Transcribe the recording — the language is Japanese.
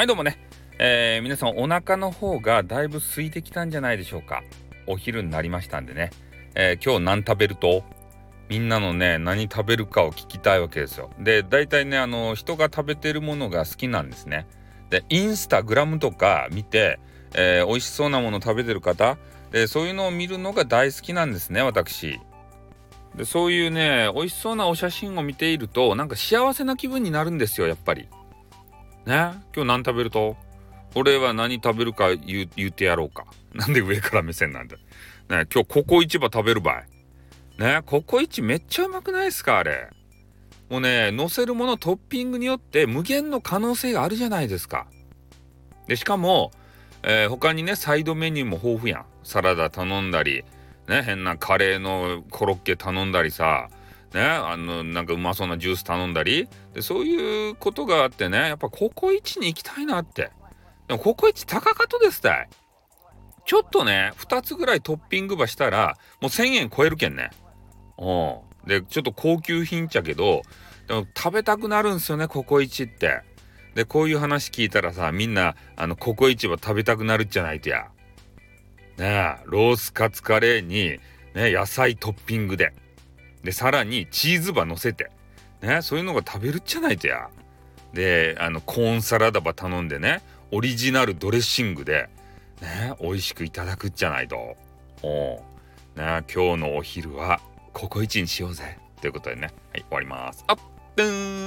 はいどうもね、えー、皆さんお腹の方がだいぶ空いてきたんじゃないでしょうか。お昼になりましたんでね、えー、今日何食べると？みんなのね何食べるかを聞きたいわけですよ。で大体ねあの人が食べてるものが好きなんですね。でインスタグラムとか見て、えー、美味しそうなもの食べてる方？でそういうのを見るのが大好きなんですね私。でそういうね美味しそうなお写真を見ているとなんか幸せな気分になるんですよやっぱり。ね今日何食べると？俺は何食べるか言う言ってやろうか。なんで上から目線なんだ。ね今日ココ市場食べるばい。ねココイチめっちゃうまくないですか？あれ。もうね、乗せるものトッピングによって無限の可能性があるじゃないですか。で、しかも、えー、他にね、サイドメニューも豊富やん。サラダ頼んだり、ね、変なカレーのコロッケ頼んだりさ、ね、あのなんかうまそうなジュース頼んだり。でそういうことがあってねやっぱココイチに行きたいなって。でもココイチ高かとですたいちょっとね2つぐらいトッピングばしたらもう1,000円超えるけんね。うん。でちょっと高級品ちゃけどでも食べたくなるんすよねココイチって。でこういう話聞いたらさみんなあのココイチは食べたくなるじゃないとや。ねえロースカツカレーにね野菜トッピングで。でさらにチーズば乗せて。ねそういうのが食べるっちゃないとや。であのコーンサラダば頼んでねオリジナルドレッシングでね美味しくいただくっちゃないと。おね今日のお昼はココイチにしようぜ。ということでね。はい終わります。あっぷーん。